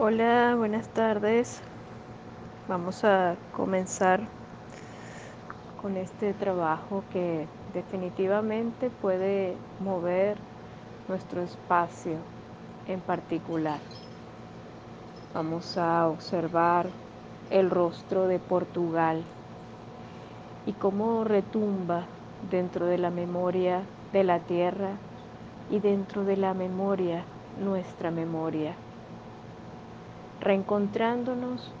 Hola, buenas tardes. Vamos a comenzar con este trabajo que definitivamente puede mover nuestro espacio en particular. Vamos a observar el rostro de Portugal y cómo retumba dentro de la memoria de la tierra y dentro de la memoria nuestra memoria, reencontrándonos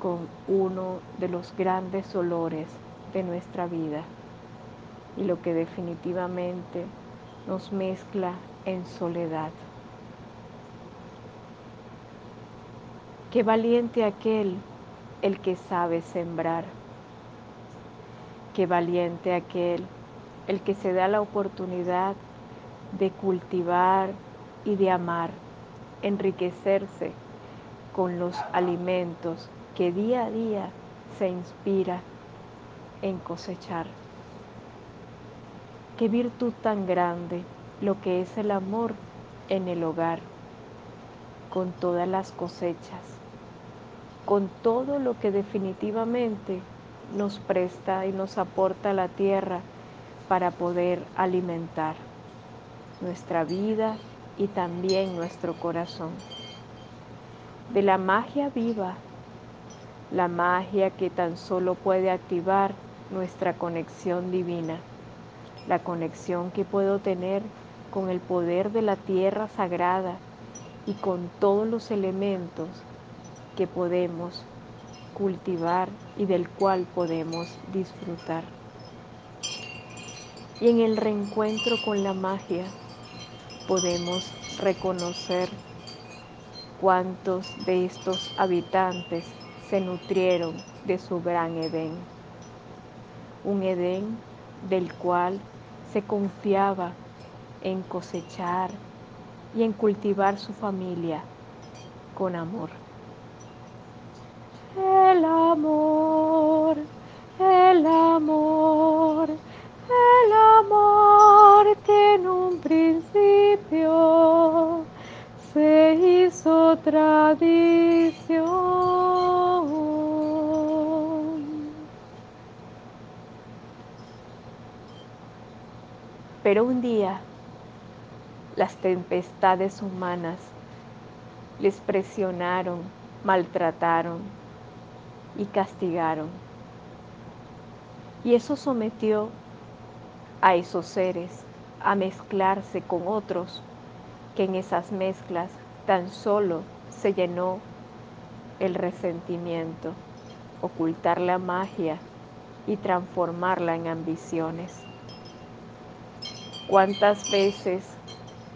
con uno de los grandes olores de nuestra vida y lo que definitivamente nos mezcla en soledad. Qué valiente aquel el que sabe sembrar. Qué valiente aquel el que se da la oportunidad de cultivar y de amar, enriquecerse con los alimentos que día a día se inspira en cosechar. Qué virtud tan grande lo que es el amor en el hogar, con todas las cosechas, con todo lo que definitivamente nos presta y nos aporta la tierra para poder alimentar nuestra vida y también nuestro corazón. De la magia viva la magia que tan solo puede activar nuestra conexión divina, la conexión que puedo tener con el poder de la tierra sagrada y con todos los elementos que podemos cultivar y del cual podemos disfrutar. Y en el reencuentro con la magia podemos reconocer cuántos de estos habitantes se nutrieron de su gran Edén. Un Edén del cual se confiaba en cosechar y en cultivar su familia con amor. El amor, el amor, tradición. Pero un día las tempestades humanas les presionaron, maltrataron y castigaron. Y eso sometió a esos seres a mezclarse con otros, que en esas mezclas tan solo se llenó el resentimiento, ocultar la magia y transformarla en ambiciones. ¿Cuántas veces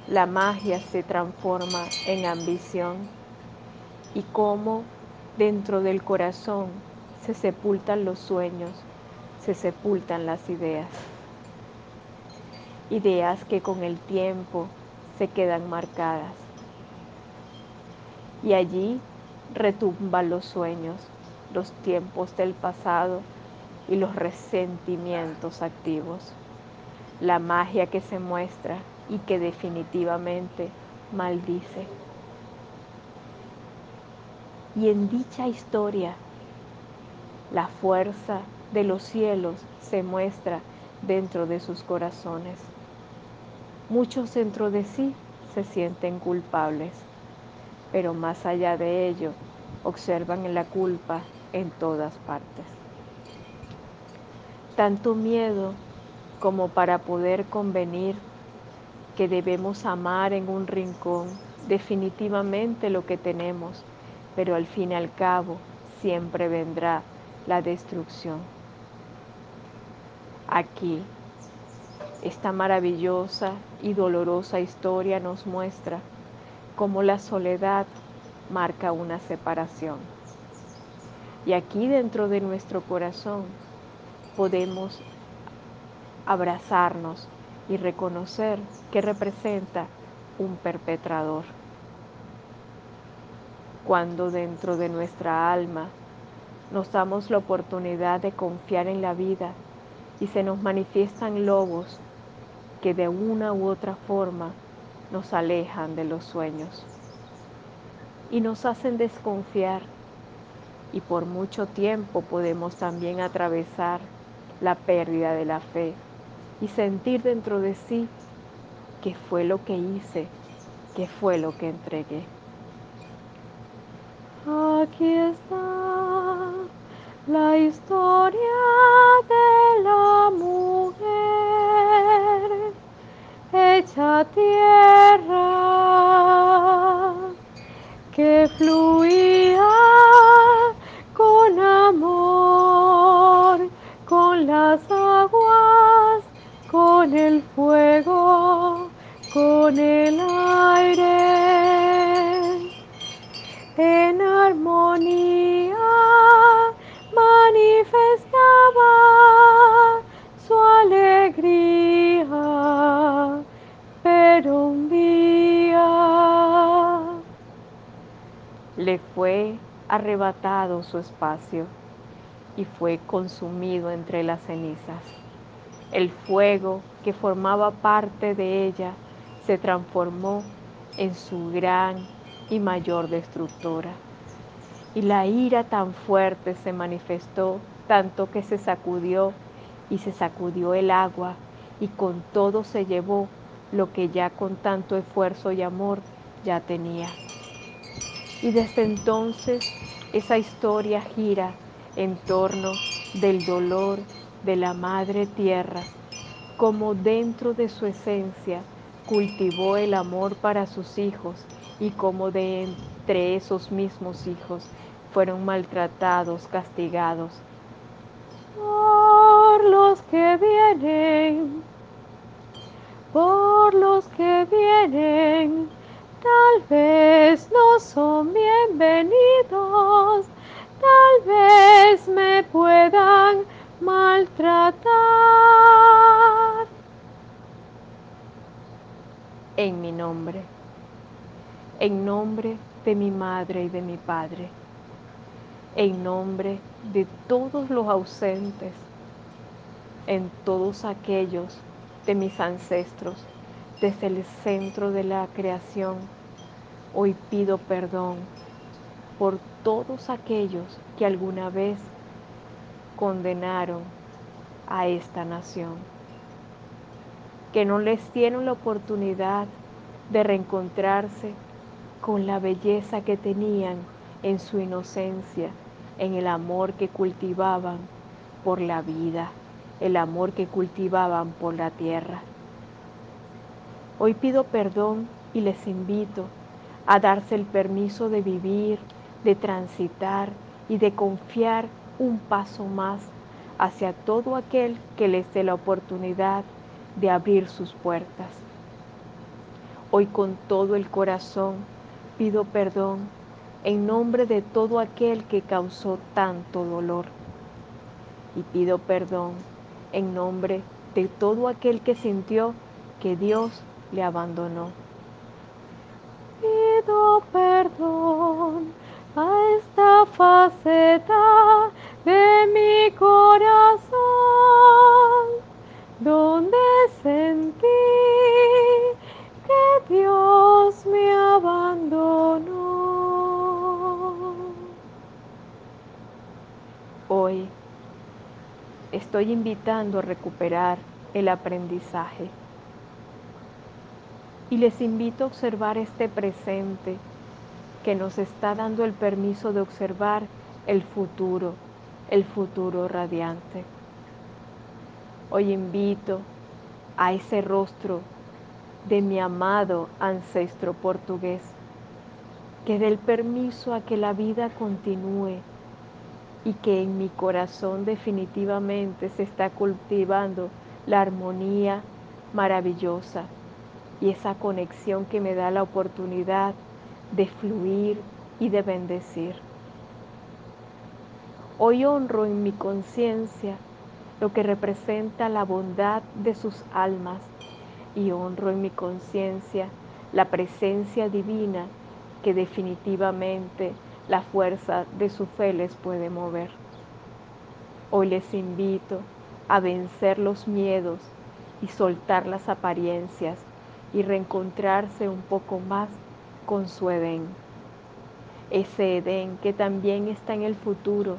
la magia se transforma en ambición? Y cómo dentro del corazón se sepultan los sueños, se sepultan las ideas. Ideas que con el tiempo se quedan marcadas. Y allí retumban los sueños, los tiempos del pasado y los resentimientos activos la magia que se muestra y que definitivamente maldice. Y en dicha historia, la fuerza de los cielos se muestra dentro de sus corazones. Muchos dentro de sí se sienten culpables, pero más allá de ello, observan la culpa en todas partes. Tanto miedo como para poder convenir que debemos amar en un rincón definitivamente lo que tenemos, pero al fin y al cabo siempre vendrá la destrucción. Aquí, esta maravillosa y dolorosa historia nos muestra cómo la soledad marca una separación. Y aquí dentro de nuestro corazón podemos abrazarnos y reconocer que representa un perpetrador. Cuando dentro de nuestra alma nos damos la oportunidad de confiar en la vida y se nos manifiestan lobos que de una u otra forma nos alejan de los sueños. y nos hacen desconfiar. Y por mucho tiempo podemos también atravesar la pérdida de la fe y sentir dentro de sí qué fue lo que hice, qué fue lo que entregué. Aquí está la historia de la mujer hecha tierra arrebatado su espacio y fue consumido entre las cenizas. El fuego que formaba parte de ella se transformó en su gran y mayor destructora. Y la ira tan fuerte se manifestó tanto que se sacudió y se sacudió el agua y con todo se llevó lo que ya con tanto esfuerzo y amor ya tenía. Y desde entonces esa historia gira en torno del dolor de la madre tierra, como dentro de su esencia cultivó el amor para sus hijos y como de entre esos mismos hijos fueron maltratados, castigados. Por los que vienen, por los que vienen, tal vez son bienvenidos, tal vez me puedan maltratar. En mi nombre, en nombre de mi madre y de mi padre, en nombre de todos los ausentes, en todos aquellos de mis ancestros, desde el centro de la creación, hoy pido perdón por todos aquellos que alguna vez condenaron a esta nación, que no les dieron la oportunidad de reencontrarse con la belleza que tenían en su inocencia, en el amor que cultivaban por la vida, el amor que cultivaban por la tierra. Hoy pido perdón y les invito a darse el permiso de vivir, de transitar y de confiar un paso más hacia todo aquel que les dé la oportunidad de abrir sus puertas. Hoy con todo el corazón pido perdón en nombre de todo aquel que causó tanto dolor. Y pido perdón en nombre de todo aquel que sintió que Dios le abandonó. Pido perdón a esta faceta de mi corazón, donde sentí que Dios me abandonó. Hoy estoy invitando a recuperar el aprendizaje y les invito a observar este presente que nos está dando el permiso de observar el futuro, el futuro radiante. Hoy invito a ese rostro de mi amado ancestro portugués que dé el permiso a que la vida continúe y que en mi corazón definitivamente se está cultivando la armonía maravillosa y esa conexión que me da la oportunidad de fluir y de bendecir. Hoy honro en mi conciencia lo que representa la bondad de sus almas y honro en mi conciencia la presencia divina que definitivamente la fuerza de su fe les puede mover. Hoy les invito a vencer los miedos y soltar las apariencias y reencontrarse un poco más con su Edén. ese Edén que también está en el futuro,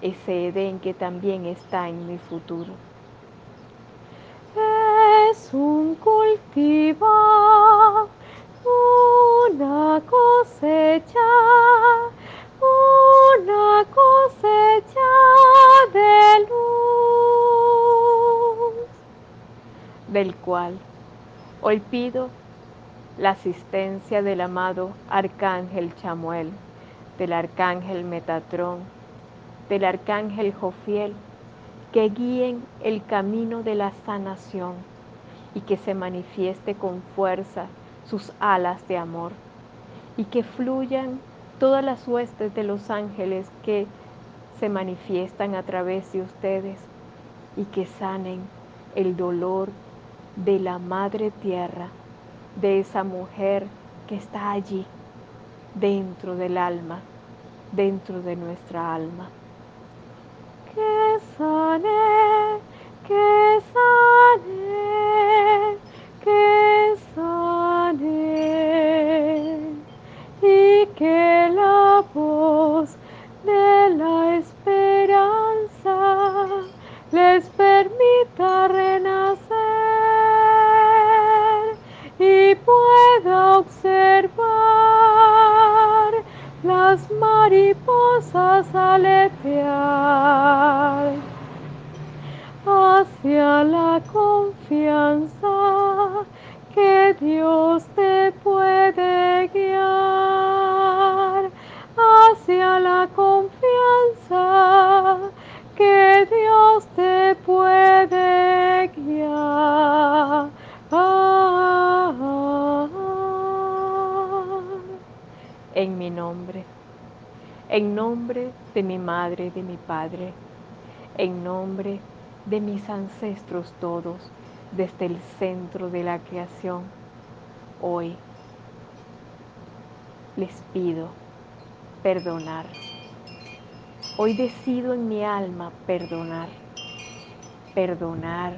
ese Edén que también está en mi futuro. Es un cultivo, una cosecha, una cosecha de luz, del cual hoy pido la asistencia del amado Arcángel Chamuel, del Arcángel Metatrón, del Arcángel Jofiel, que guíen el camino de la sanación y que se manifieste con fuerza sus alas de amor y que fluyan todas las huestes de los ángeles que se manifiestan a través de ustedes y que sanen el dolor de la Madre Tierra de esa mujer que está allí, dentro del alma, dentro de nuestra alma. Que sane, que sane, que sane y que la voz en nombre de mi madre de mi padre, en nombre de mis ancestros todos, desde el centro de la creación, hoy les pido perdonar. Hoy decido en mi alma perdonar, perdonar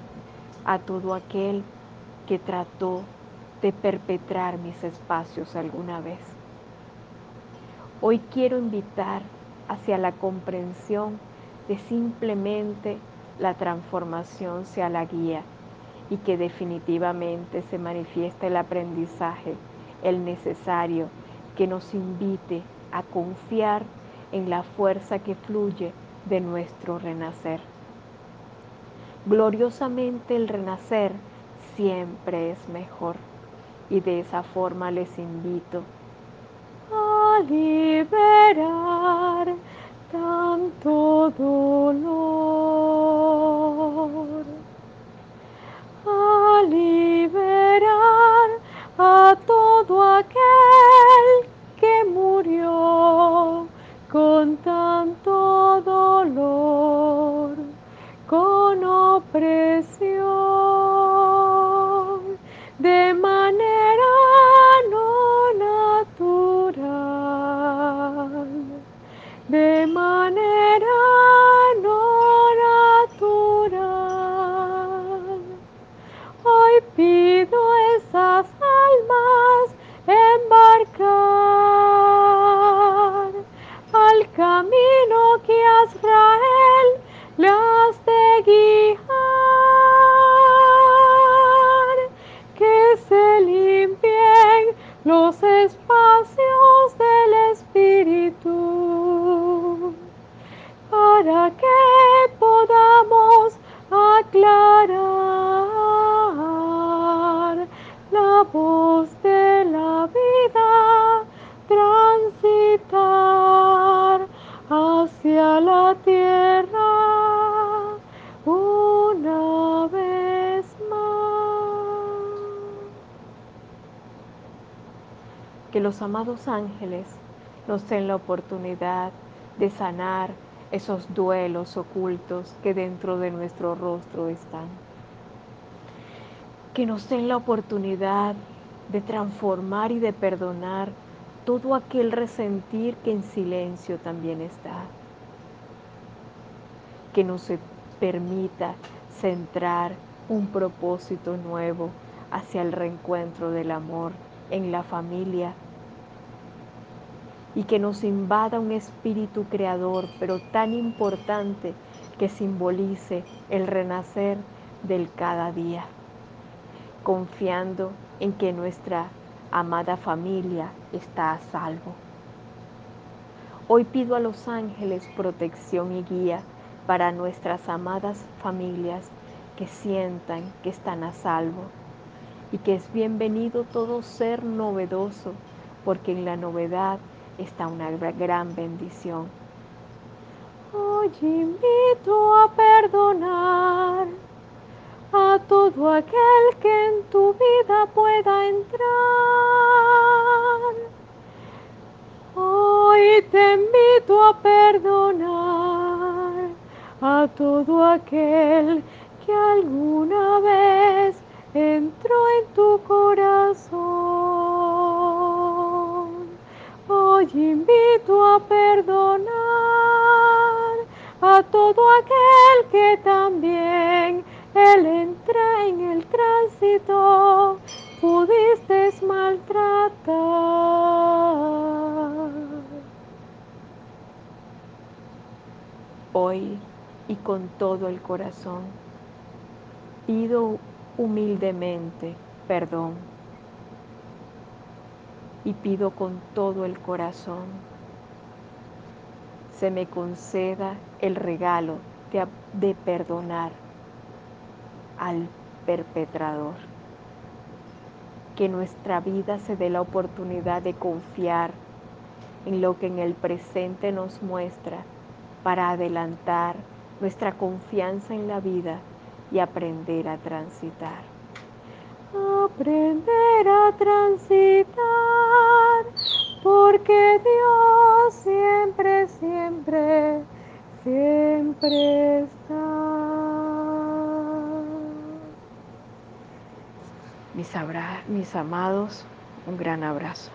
a todo aquel que trató de perpetrar mis espacios alguna vez Hoy quiero invitar hacia la comprensión de simplemente la transformación sea la guía y que definitivamente se manifieste el aprendizaje, el necesario, que nos invite a confiar en la fuerza que fluye de nuestro renacer. Gloriosamente el renacer siempre es mejor y de esa forma les invito liberar tanto dolor, a liberar a todo aquel que murió con tanto dolor, con opresión, los amados ángeles nos den la oportunidad de sanar esos duelos ocultos que dentro de nuestro rostro están. Que nos den la oportunidad de transformar y de perdonar todo aquel resentir que en silencio también está. Que nos permita centrar un propósito nuevo hacia el reencuentro del amor en la familia y que nos invada un espíritu creador, pero tan importante que simbolice el renacer del cada día, confiando en que nuestra amada familia está a salvo. Hoy pido a los ángeles protección y guía para nuestras amadas familias que sientan que están a salvo y que es bienvenido todo ser novedoso, porque en la novedad está una gran bendición. Hoy invito a perdonar a todo aquel que en tu vida pueda entrar. Hoy te invito a perdonar a todo aquel que alguna vez entró en tu corazón. Hoy invito a perdonar a todo aquel que también él entra en el tránsito pudiste maltratar. Hoy y con todo el corazón pido humildemente perdón y pido con todo el corazón se me conceda el regalo de, de perdonar al perpetrador. Que nuestra vida se dé la oportunidad de confiar en lo que en el presente nos muestra para adelantar nuestra confianza en la vida y aprender a transitar. Aprender a transitar, porque Dios siempre, siempre, siempre está. Mis, mis amados, un gran abrazo.